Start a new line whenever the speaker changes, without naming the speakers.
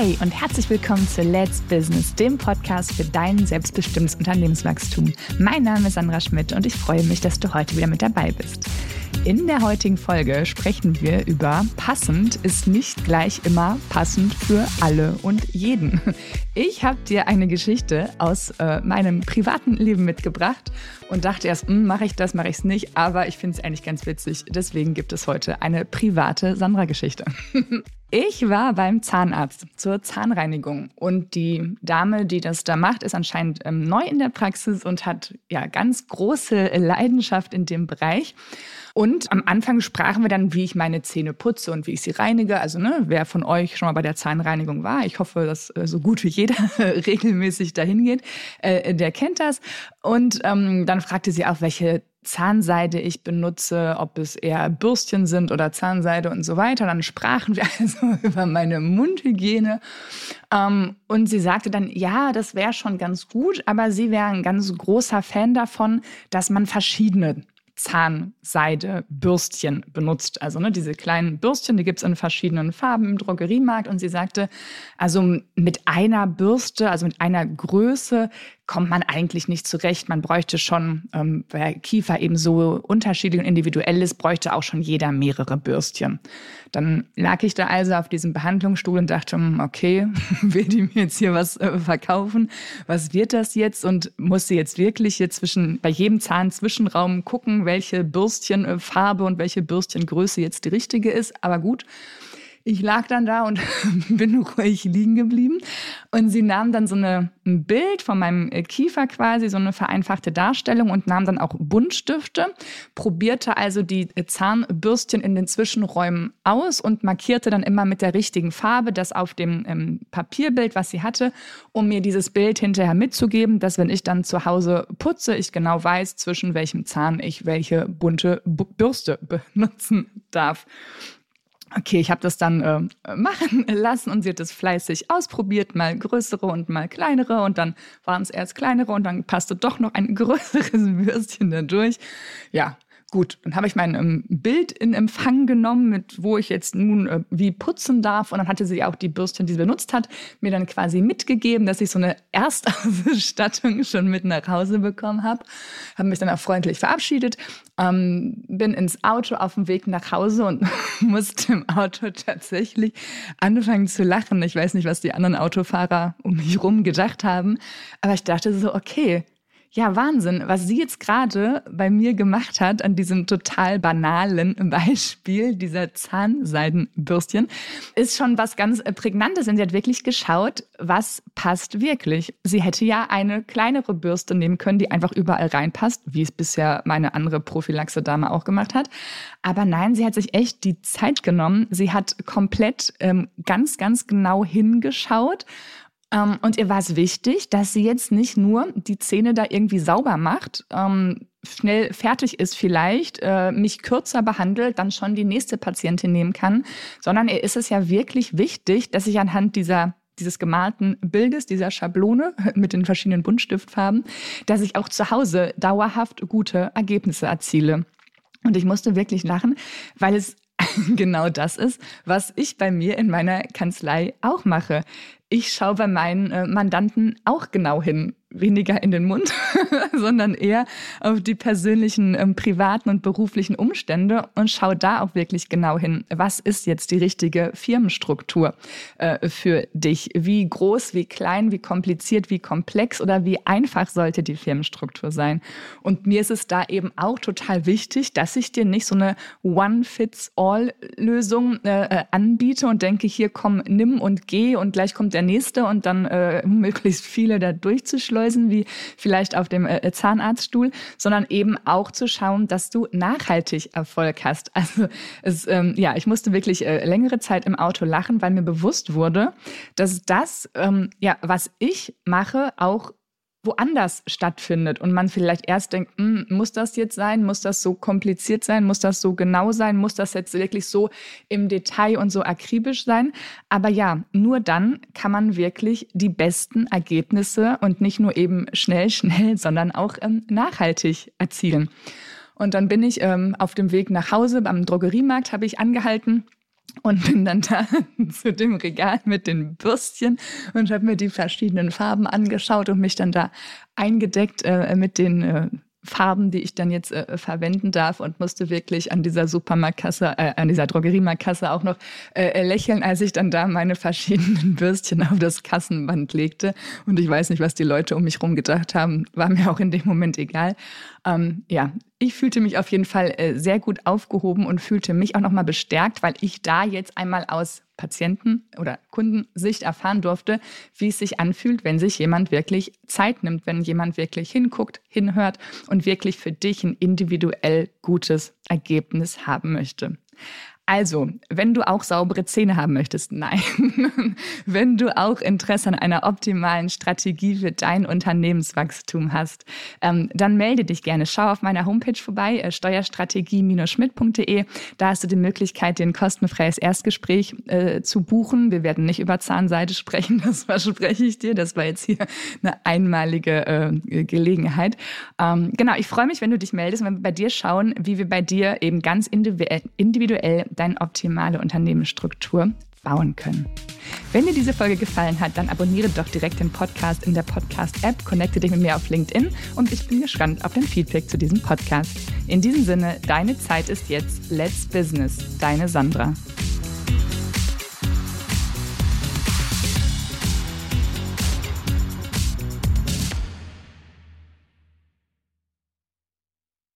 Hey und herzlich willkommen zu Let's Business, dem Podcast für dein selbstbestimmtes Unternehmenswachstum. Mein Name ist Sandra Schmidt und ich freue mich, dass du heute wieder mit dabei bist. In der heutigen Folge sprechen wir über passend ist nicht gleich immer passend für alle und jeden. Ich habe dir eine Geschichte aus äh, meinem privaten Leben mitgebracht und dachte erst, hm, mache ich das, mache ich es nicht, aber ich finde es eigentlich ganz witzig. Deswegen gibt es heute eine private Sandra-Geschichte. Ich war beim Zahnarzt zur Zahnreinigung und die Dame, die das da macht, ist anscheinend ähm, neu in der Praxis und hat ja ganz große Leidenschaft in dem Bereich. Und am Anfang sprachen wir dann, wie ich meine Zähne putze und wie ich sie reinige. Also, ne, wer von euch schon mal bei der Zahnreinigung war, ich hoffe, dass äh, so gut wie jeder regelmäßig dahin geht, äh, der kennt das. Und ähm, dann fragte sie auch, welche Zahnseide ich benutze, ob es eher Bürstchen sind oder Zahnseide und so weiter. Dann sprachen wir also über meine Mundhygiene. Ähm, und sie sagte dann, ja, das wäre schon ganz gut, aber sie wäre ein ganz großer Fan davon, dass man verschiedene Zahnseide Bürstchen benutzt. Also ne, diese kleinen Bürstchen, die gibt es in verschiedenen Farben im Drogeriemarkt. Und sie sagte, also mit einer Bürste, also mit einer Größe kommt man eigentlich nicht zurecht. Man bräuchte schon, ähm, weil Kiefer eben so unterschiedlich und individuell ist, bräuchte auch schon jeder mehrere Bürstchen. Dann lag ich da also auf diesem Behandlungsstuhl und dachte, hm, okay, will die mir jetzt hier was äh, verkaufen? Was wird das jetzt? Und muss sie jetzt wirklich hier zwischen, bei jedem Zahn Zwischenraum gucken, welche Bürstchenfarbe und welche Bürstchengröße jetzt die richtige ist? Aber gut. Ich lag dann da und bin ruhig liegen geblieben. Und sie nahm dann so eine, ein Bild von meinem äh, Kiefer quasi, so eine vereinfachte Darstellung und nahm dann auch Buntstifte, probierte also die äh, Zahnbürstchen in den Zwischenräumen aus und markierte dann immer mit der richtigen Farbe das auf dem ähm, Papierbild, was sie hatte, um mir dieses Bild hinterher mitzugeben, dass wenn ich dann zu Hause putze, ich genau weiß, zwischen welchem Zahn ich welche bunte Bürste benutzen darf. Okay, ich habe das dann äh, machen lassen und sie hat es fleißig ausprobiert, mal größere und mal kleinere und dann waren es erst kleinere und dann passte doch noch ein größeres Würstchen da durch. Ja, Gut, dann habe ich mein ähm, Bild in Empfang genommen, mit wo ich jetzt nun äh, wie putzen darf. Und dann hatte sie auch die Bürstchen, die sie benutzt hat, mir dann quasi mitgegeben, dass ich so eine Erstausstattung schon mit nach Hause bekommen habe. Habe mich dann auch freundlich verabschiedet, ähm, bin ins Auto auf dem Weg nach Hause und musste im Auto tatsächlich anfangen zu lachen. Ich weiß nicht, was die anderen Autofahrer um mich herum gedacht haben, aber ich dachte so, okay, ja, Wahnsinn, was sie jetzt gerade bei mir gemacht hat an diesem total banalen Beispiel dieser Zahnseidenbürstchen, ist schon was ganz Prägnantes. Und sie hat wirklich geschaut, was passt wirklich. Sie hätte ja eine kleinere Bürste nehmen können, die einfach überall reinpasst, wie es bisher meine andere Prophylaxe-Dame auch gemacht hat. Aber nein, sie hat sich echt die Zeit genommen. Sie hat komplett ähm, ganz, ganz genau hingeschaut ähm, und ihr war es wichtig, dass sie jetzt nicht nur die Zähne da irgendwie sauber macht, ähm, schnell fertig ist vielleicht, äh, mich kürzer behandelt, dann schon die nächste Patientin nehmen kann, sondern ihr ist es ja wirklich wichtig, dass ich anhand dieser dieses gemalten Bildes, dieser Schablone mit den verschiedenen Buntstiftfarben, dass ich auch zu Hause dauerhaft gute Ergebnisse erziele. Und ich musste wirklich lachen, weil es genau das ist, was ich bei mir in meiner Kanzlei auch mache ich schaue bei meinen äh, Mandanten auch genau hin weniger in den Mund, sondern eher auf die persönlichen, ähm, privaten und beruflichen Umstände und schau da auch wirklich genau hin. Was ist jetzt die richtige Firmenstruktur äh, für dich? Wie groß, wie klein, wie kompliziert, wie komplex oder wie einfach sollte die Firmenstruktur sein? Und mir ist es da eben auch total wichtig, dass ich dir nicht so eine One-Fits-All-Lösung äh, äh anbiete und denke, hier komm, nimm und geh und gleich kommt der nächste und dann äh, möglichst viele da durchzuschleudern Schläusen wie vielleicht auf dem äh, Zahnarztstuhl, sondern eben auch zu schauen, dass du nachhaltig Erfolg hast. Also es, ähm, ja, ich musste wirklich äh, längere Zeit im Auto lachen, weil mir bewusst wurde, dass das, ähm, ja, was ich mache, auch woanders stattfindet und man vielleicht erst denkt, hm, muss das jetzt sein, muss das so kompliziert sein, muss das so genau sein, muss das jetzt wirklich so im Detail und so akribisch sein. Aber ja, nur dann kann man wirklich die besten Ergebnisse und nicht nur eben schnell, schnell, sondern auch ähm, nachhaltig erzielen. Und dann bin ich ähm, auf dem Weg nach Hause, am Drogeriemarkt habe ich angehalten und bin dann da zu dem Regal mit den Bürstchen und habe mir die verschiedenen Farben angeschaut und mich dann da eingedeckt äh, mit den äh, Farben, die ich dann jetzt äh, verwenden darf und musste wirklich an dieser Supermarktkasse, äh, an dieser Drogeriemarktkasse auch noch äh, lächeln, als ich dann da meine verschiedenen Bürstchen auf das Kassenband legte. Und ich weiß nicht, was die Leute um mich herum gedacht haben, war mir auch in dem Moment egal. Ähm, ja, ich fühlte mich auf jeden Fall äh, sehr gut aufgehoben und fühlte mich auch nochmal bestärkt, weil ich da jetzt einmal aus Patienten- oder Kundensicht erfahren durfte, wie es sich anfühlt, wenn sich jemand wirklich Zeit nimmt, wenn jemand wirklich hinguckt, hinhört und wirklich für dich ein individuell gutes Ergebnis haben möchte. Also, wenn du auch saubere Zähne haben möchtest, nein. wenn du auch Interesse an einer optimalen Strategie für dein Unternehmenswachstum hast, ähm, dann melde dich gerne. Schau auf meiner Homepage vorbei, äh, steuerstrategie-schmidt.de. Da hast du die Möglichkeit, dir ein kostenfreies Erstgespräch äh, zu buchen. Wir werden nicht über Zahnseide sprechen, das verspreche ich dir. Das war jetzt hier eine einmalige äh, Gelegenheit. Ähm, genau, ich freue mich, wenn du dich meldest, wenn wir bei dir schauen, wie wir bei dir eben ganz individuell deine optimale Unternehmensstruktur bauen können. Wenn dir diese Folge gefallen hat, dann abonniere doch direkt den Podcast in der Podcast-App, connecte dich mit mir auf LinkedIn und ich bin gespannt auf dein Feedback zu diesem Podcast. In diesem Sinne, deine Zeit ist jetzt. Let's Business. Deine Sandra.